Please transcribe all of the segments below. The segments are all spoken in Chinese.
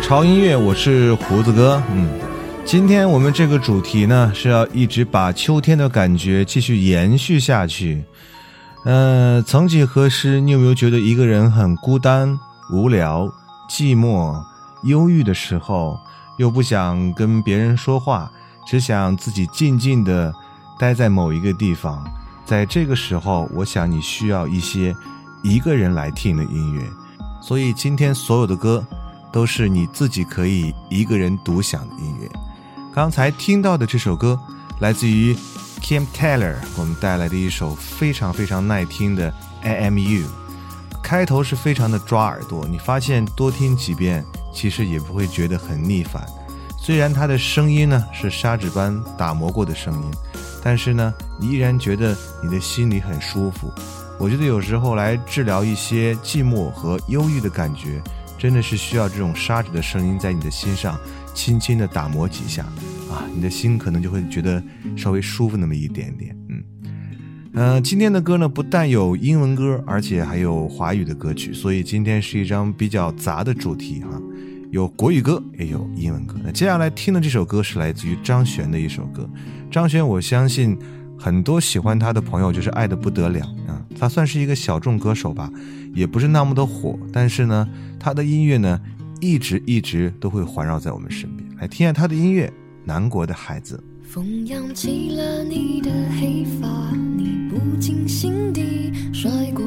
潮音乐，我是胡子哥。嗯，今天我们这个主题呢是要一直把秋天的感觉继续延续下去。呃，曾几何时，你有没有觉得一个人很孤单、无聊、寂寞、忧郁的时候，又不想跟别人说话，只想自己静静的待在某一个地方？在这个时候，我想你需要一些一个人来听的音乐。所以今天所有的歌。都是你自己可以一个人独享的音乐。刚才听到的这首歌来自于 Kim Taylor，我们带来的一首非常非常耐听的 AMU。开头是非常的抓耳朵，你发现多听几遍其实也不会觉得很腻烦。虽然它的声音呢是砂纸般打磨过的声音，但是呢你依然觉得你的心里很舒服。我觉得有时候来治疗一些寂寞和忧郁的感觉。真的是需要这种沙子的声音在你的心上轻轻的打磨几下啊，你的心可能就会觉得稍微舒服那么一点点。嗯，呃，今天的歌呢不但有英文歌，而且还有华语的歌曲，所以今天是一张比较杂的主题哈，有国语歌也有英文歌。那接下来听的这首歌是来自于张悬的一首歌，张悬我相信很多喜欢他的朋友就是爱的不得了啊，他算是一个小众歌手吧。也不是那么的火，但是呢，他的音乐呢，一直一直都会环绕在我们身边。来听下他的音乐，《南国的孩子》。风扬起了你的黑发，你不经心地甩过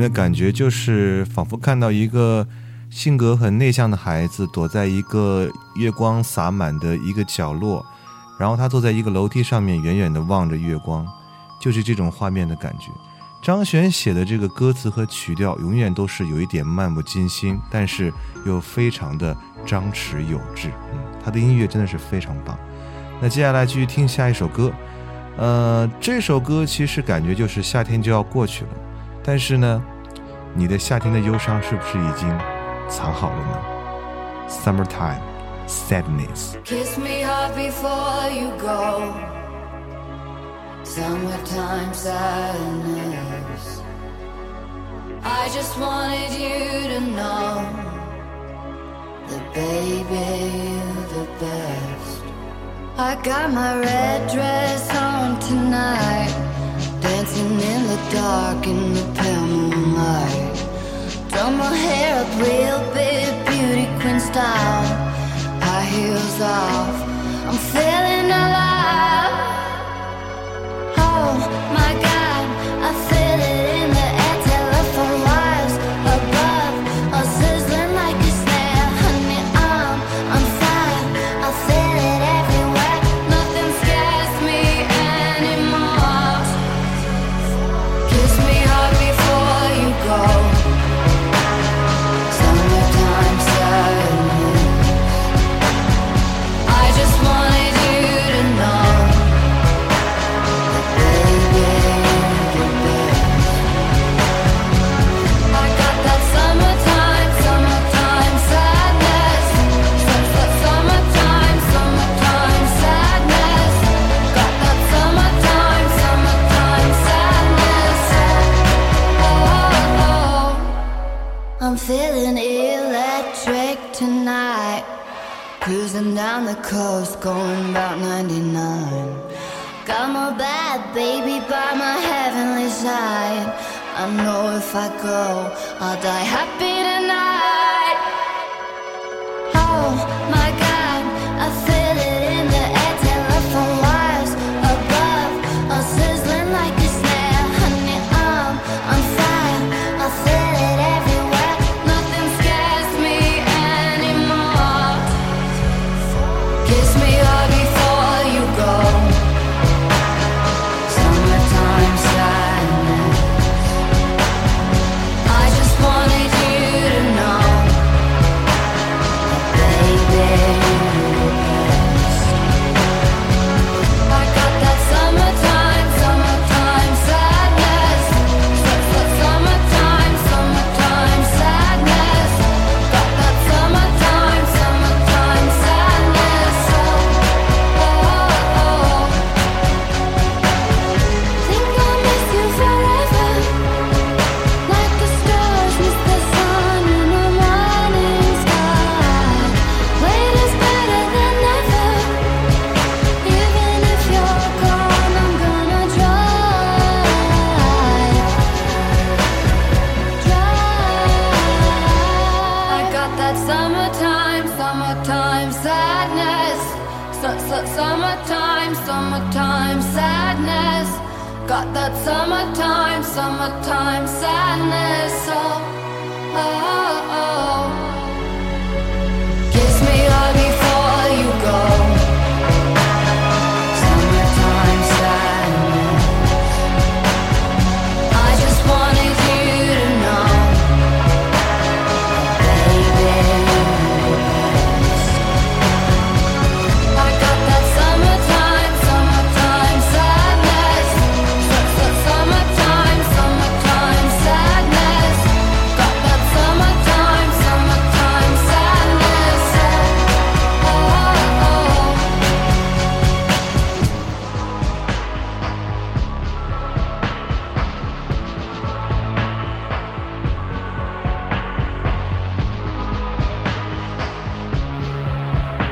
那感觉就是仿佛看到一个性格很内向的孩子躲在一个月光洒满的一个角落，然后他坐在一个楼梯上面，远远地望着月光，就是这种画面的感觉。张悬写的这个歌词和曲调永远都是有一点漫不经心，但是又非常的张弛有致。嗯，他的音乐真的是非常棒。那接下来继续听下一首歌，呃，这首歌其实感觉就是夏天就要过去了。但是呢，你的夏天的忧伤是不是已经藏好了呢？Summertime sadness。 Kiss me hard before you go. Summertime sadness. I just wanted you to know that baby you're the best. I got my red dress on tonight, dancing in the dark in the pale moonlight. Done my hair up real big, beauty queen style. High heels off, I'm feeling alive. Know if I go, I'll die. Happy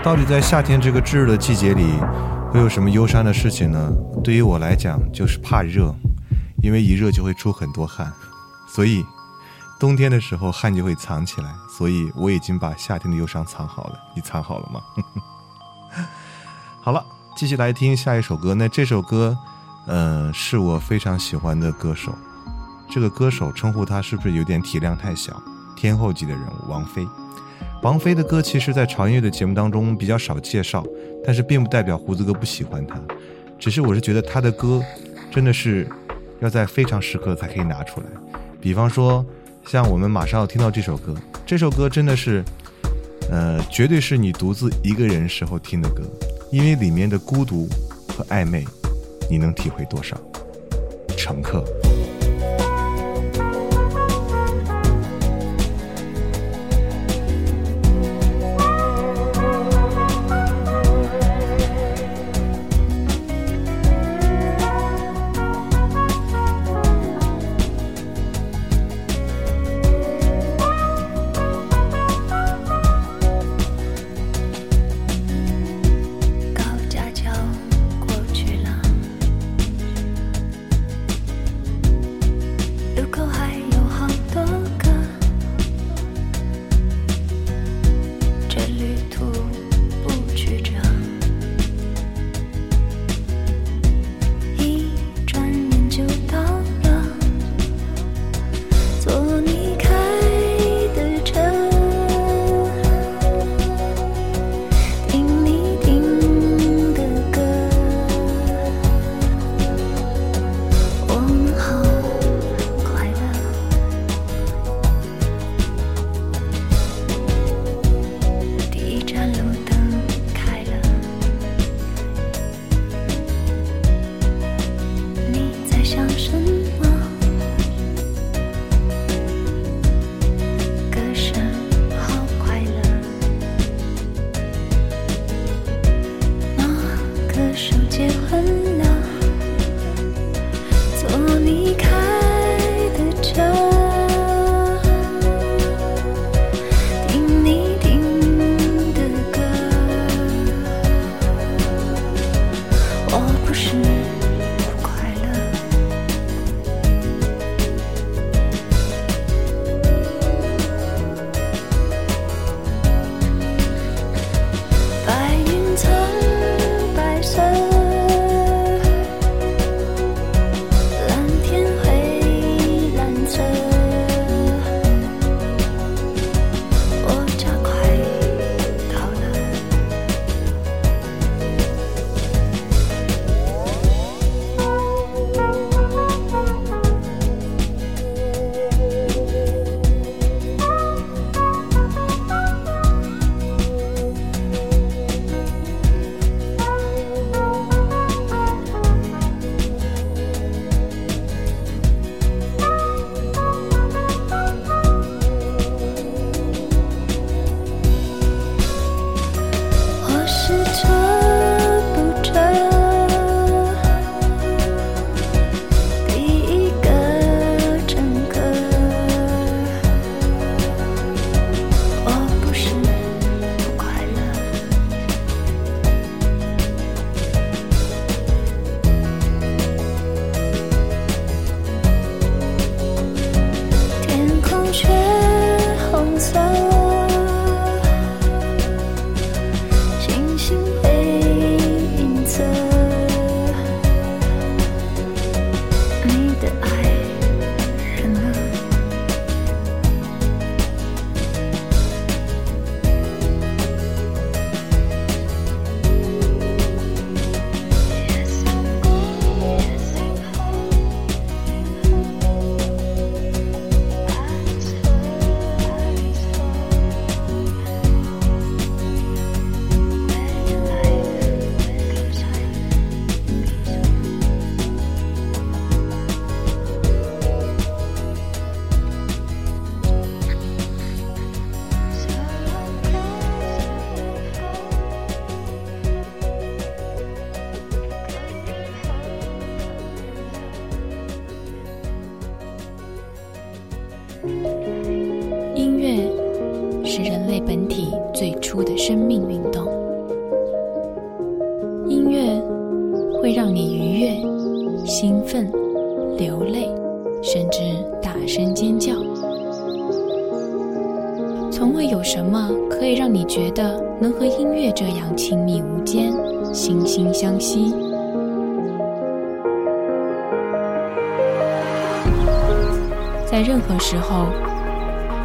到底在夏天这个炙热的季节里，会有什么忧伤的事情呢？对于我来讲，就是怕热，因为一热就会出很多汗，所以冬天的时候汗就会藏起来。所以我已经把夏天的忧伤藏好了，你藏好了吗？好了，继续来听下一首歌。那这首歌，呃，是我非常喜欢的歌手。这个歌手称呼他是不是有点体量太小？天后级的人物，王菲。王菲的歌其实，在潮音乐的节目当中比较少介绍，但是并不代表胡子哥不喜欢她，只是我是觉得她的歌真的是要在非常时刻才可以拿出来。比方说，像我们马上要听到这首歌，这首歌真的是，呃，绝对是你独自一个人时候听的歌，因为里面的孤独和暧昧，你能体会多少？乘客。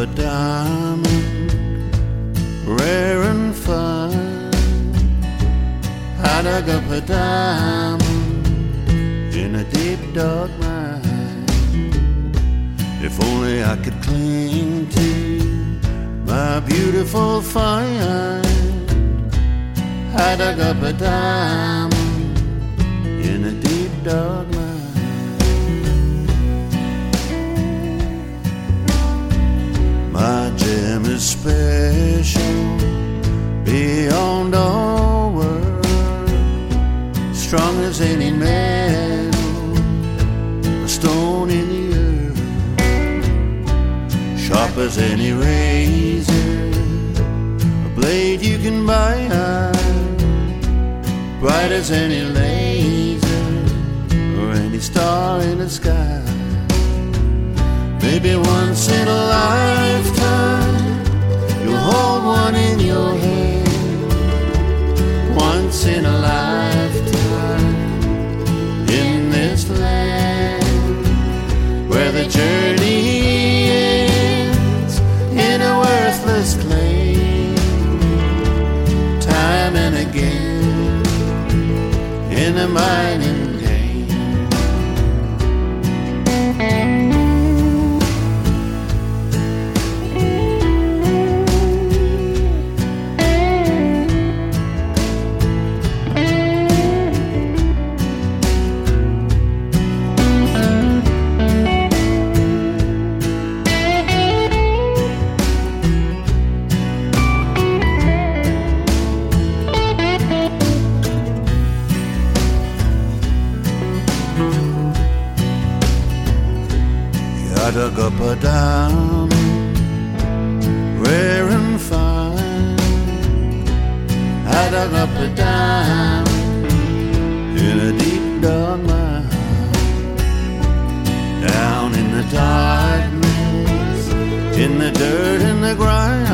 A diamond, rare and fine. I dug up a diamond in a deep dark mine. If only I could cling to my beautiful find. I dug up a diamond you can buy, bright as any laser, or any star in the sky. Maybe once in a lifetime, you'll hold one in your hand. Once in a lifetime, in this land, where the journey mine. And fine. I dug up a diamond in a deep mine. Down in the darkness, in the dirt and the grind.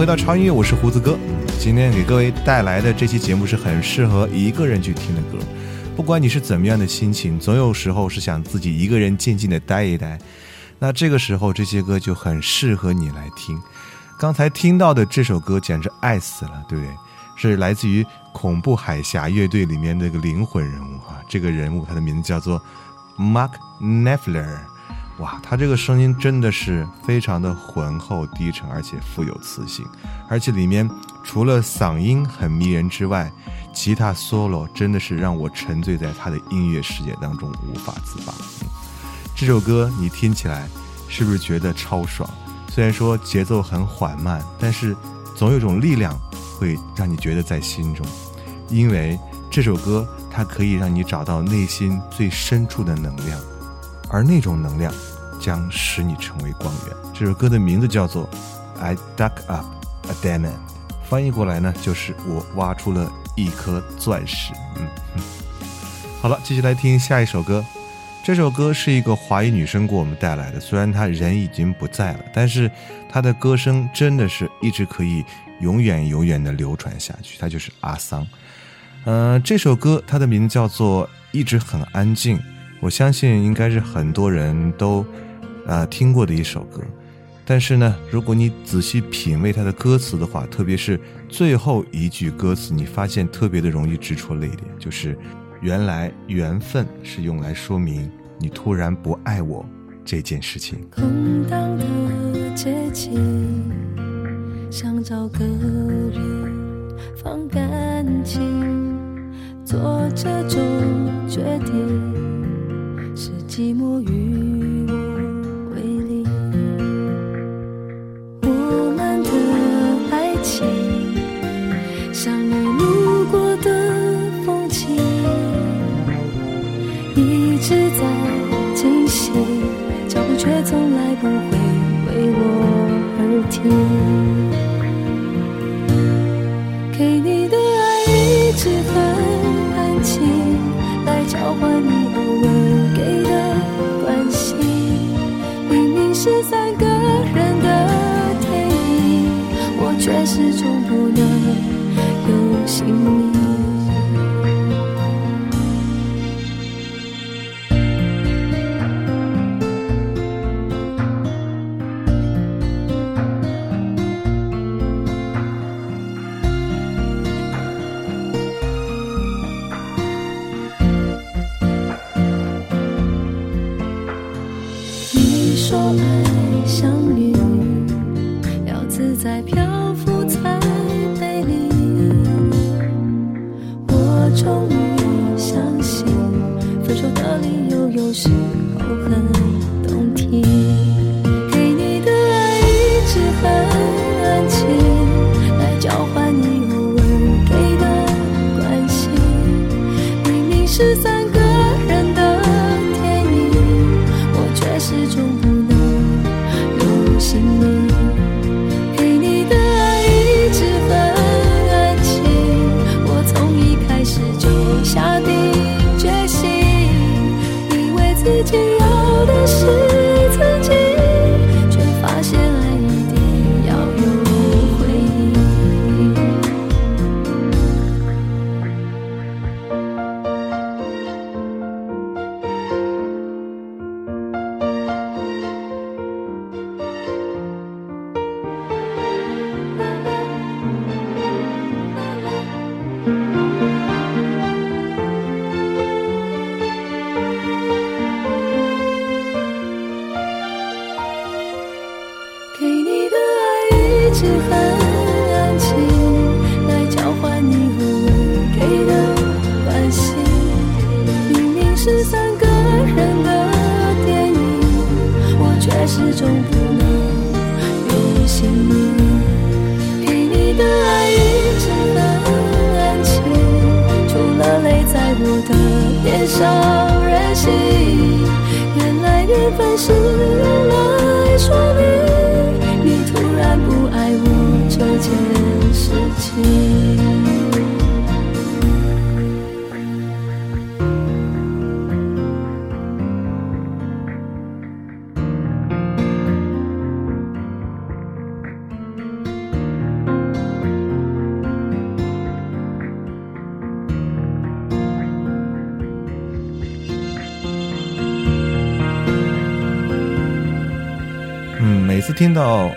回到超音乐，我是胡子哥。今天给各位带来的这期节目是很适合一个人去听的歌。不管你是怎么样的心情，总有时候是想自己一个人静静的待一待。那这个时候，这些歌就很适合你来听。刚才听到的这首歌简直爱死了，对不对？是来自于恐怖海峡乐队里面的一个灵魂人物啊。这个人物他的名字叫做 Mark Knopfler。哇，他这个声音真的是非常的浑厚低沉，而且富有磁性，而且里面除了嗓音很迷人之外，吉他 solo 真的是让我沉醉在他的音乐世界当中无法自拔。这首歌你听起来是不是觉得超爽？虽然说节奏很缓慢，但是总有种力量会让你觉得在心中，因为这首歌它可以让你找到内心最深处的能量。而那种能量将使你成为光源。这首歌的名字叫做《I Dug Up a Diamond 翻译过来呢，就是我挖出了一颗钻石。嗯嗯。好了，继续来听下一首歌。这首歌是一个华裔女生给我们带来的，虽然她人已经不在了，但是她的歌声真的是一直可以永远永远的流传下去。她就是阿桑。呃，这首歌它的名字叫做《一直很安静》，我相信应该是很多人都啊、听过的一首歌。但是呢，如果你仔细品味它的歌词的话，特别是最后一句歌词，你发现特别的容易直戳泪点，就是原来缘分是用来说明你突然不爱我这件事情。空荡的街景，想找个人放感情，做这种决定，是寂寞与而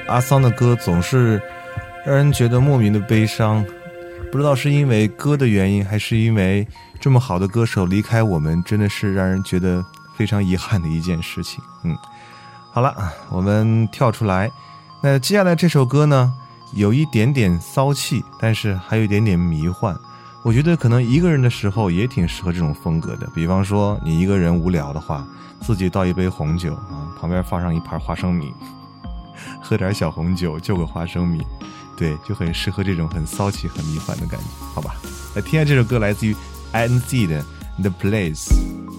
阿桑的歌，总是让人觉得莫名的悲伤。不知道是因为歌的原因，还是因为这么好的歌手离开我们，真的是让人觉得非常遗憾的一件事情。嗯，好了，我们跳出来。那接下来这首歌呢，有一点点骚气，但是还有一点点迷幻。我觉得可能一个人的时候也挺适合这种风格的。比方说，你一个人无聊的话，自己倒一杯红酒啊，旁边放上一盘花生米，喝点小红酒，就个花生米，对，就很适合这种很骚气、很迷幻的感觉，好吧？来听下这首歌，来自于 INZ 的《The Place》。《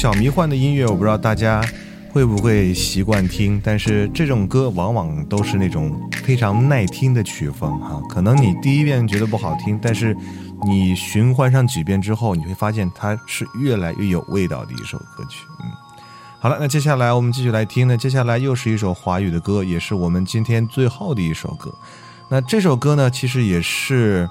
小迷幻的音乐，我不知道大家会不会习惯听，但是这种歌往往都是那种非常耐听的曲风哈、可能你第一遍觉得不好听，但是你循环上几遍之后，你会发现它是越来越有味道的一首歌曲。嗯，好了，那接下来我们继续来听呢，接下来又是一首华语的歌，也是我们今天最后的一首歌。那这首歌呢，其实也是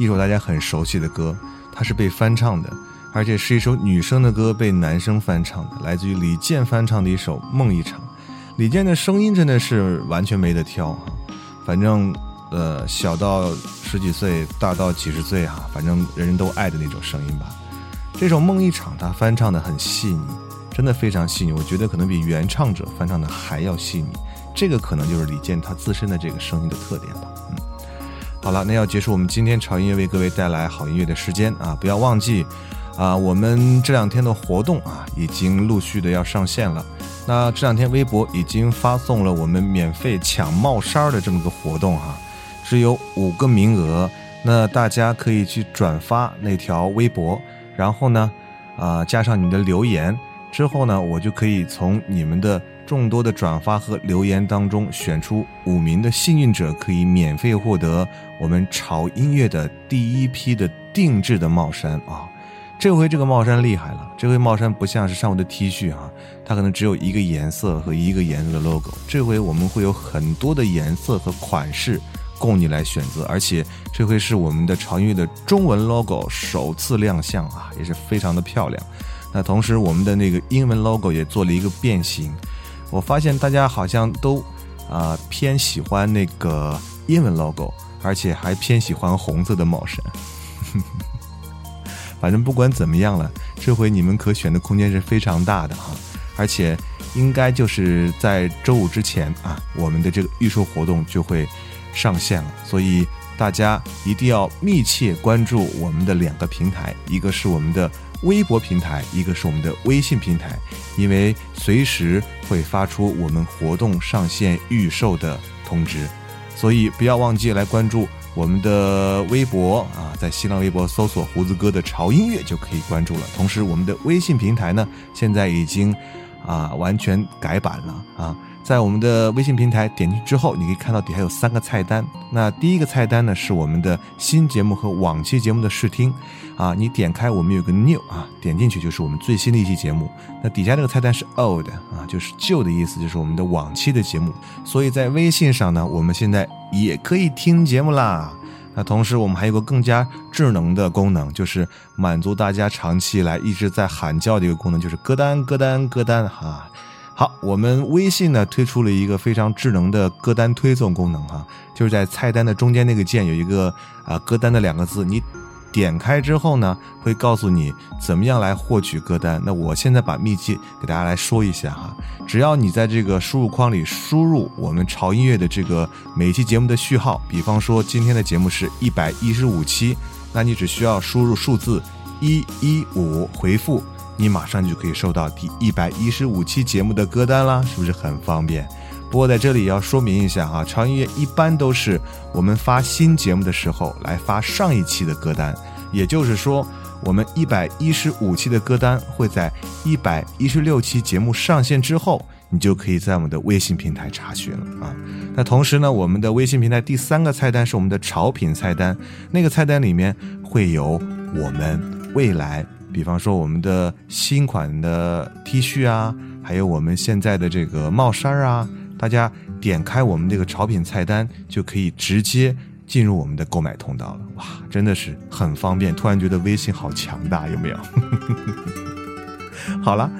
一首大家很熟悉的歌，它是被翻唱的。而且是一首女生的歌被男生翻唱的，来自于李健翻唱的一首《梦一场》。李健的声音真的是完全没得挑啊，反正呃小到十几岁，大到几十岁哈、反正人人都爱的那种声音吧。这首《梦一场》他翻唱的很细腻，真的非常细腻，我觉得可能比原唱者翻唱的还要细腻。这个可能就是李健他自身的这个声音的特点吧。嗯，好了，那要结束我们今天潮音乐为各位带来好音乐的时间啊，不要忘记。啊，我们这两天的活动啊，已经陆续的要上线了。那这两天微博已经发送了我们免费抢帽衫的这么个活动哈、只有五个名额。那大家可以去转发那条微博，然后呢，啊、加上你的留言之后呢，我就可以从你们的众多的转发和留言当中选出五名的幸运者，可以免费获得我们潮音乐的第一批的定制的帽衫啊。这回这个帽衫厉害了，这回帽衫不像是上回的 T 恤啊，它可能只有一个颜色和一个颜色的 logo。这回我们会有很多的颜色和款式供你来选择，而且这回是我们的潮音乐的中文 logo 首次亮相啊，也是非常的漂亮。那同时我们的那个英文 logo 也做了一个变形，我发现大家好像都啊、偏喜欢那个英文 logo，而且还偏喜欢红色的帽衫。反正不管怎么样了，这回你们可选的空间是非常大的哈，而且应该就是在周五之前啊，我们的这个预售活动就会上线了，所以大家一定要密切关注我们的两个平台，一个是我们的微博平台，一个是我们的微信平台，因为随时会发出我们活动上线预售的通知，所以不要忘记来关注我们的微博啊，在新浪微博搜索“胡子哥的潮音乐”就可以关注了。同时，我们的微信平台呢，现在已经啊完全改版了啊。在我们的微信平台点进去之后，你可以看到底下有三个菜单。那第一个菜单呢是我们的新节目和往期节目的试听，啊，你点开我们有个 new 啊，点进去就是我们最新的一期节目。那底下这个菜单是 old 啊，就是旧的意思，就是我们的往期的节目。所以在微信上呢，我们现在也可以听节目啦。那同时，我们还有个更加智能的功能，就是满足大家长期以来一直在喊叫的一个功能，就是歌单、歌单、歌单哈。好，我们微信呢推出了一个非常智能的歌单推送功能哈，就是在菜单的中间那个键有一个啊歌单的两个字，你点开之后呢，会告诉你怎么样来获取歌单。那我现在把秘籍给大家来说一下哈，只要你在这个输入框里输入我们潮音乐的这个每期节目的序号，比方说今天的节目是一百一十五期，那你只需要输入数字一一五回复。你马上就可以收到第一百一十五期节目的歌单啦，是不是很方便？不过在这里要说明一下哈，潮音乐一般都是我们发新节目的时候来发上一期的歌单，也就是说，我们一百一十五期的歌单会在一百一十六期节目上线之后，你就可以在我们的微信平台查询了啊。那同时呢，我们的微信平台第三个菜单是我们的潮品菜单，那个菜单里面会有我们未来。比方说我们的新款的 T 恤啊，还有我们现在的这个帽衫啊，大家点开我们这个潮品菜单，就可以直接进入我们的购买通道了。哇，真的是很方便！突然觉得微信好强大，有没有？好了，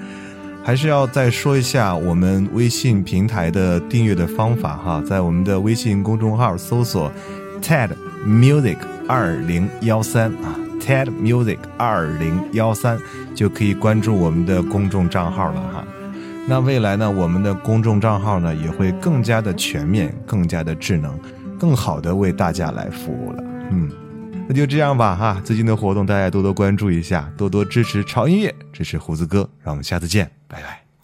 还是要再说一下我们微信平台的订阅的方法哈，在我们的微信公众号搜索 TED Music 二零幺三啊。TED Music 二零幺三就可以关注我们的公众账号了哈。那未来呢，我们的公众账号呢也会更加的全面、更加的智能、更好的为大家来服务了。嗯，那就这样吧哈。最近的活动大家多多关注一下，多多支持潮音乐，支持胡子哥。让我们下次见，拜拜。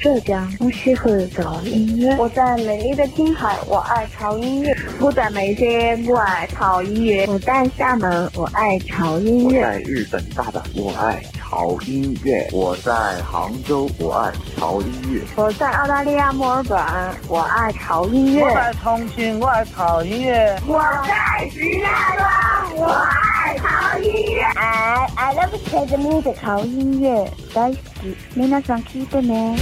浙江，我喜欢潮音乐。我在美丽的青海，我爱潮音乐。我在梅县，我爱潮音乐。我在厦门，我爱潮音乐。在日本大阪，我爱潮音乐；我在杭州，我爱潮音乐；我在澳大利亚墨尔本，我爱潮音乐；我在重庆，我爱潮音乐；我在石家庄，我爱潮音乐。 I I love Chinese music，潮音乐大好き。皆さん聞いてね。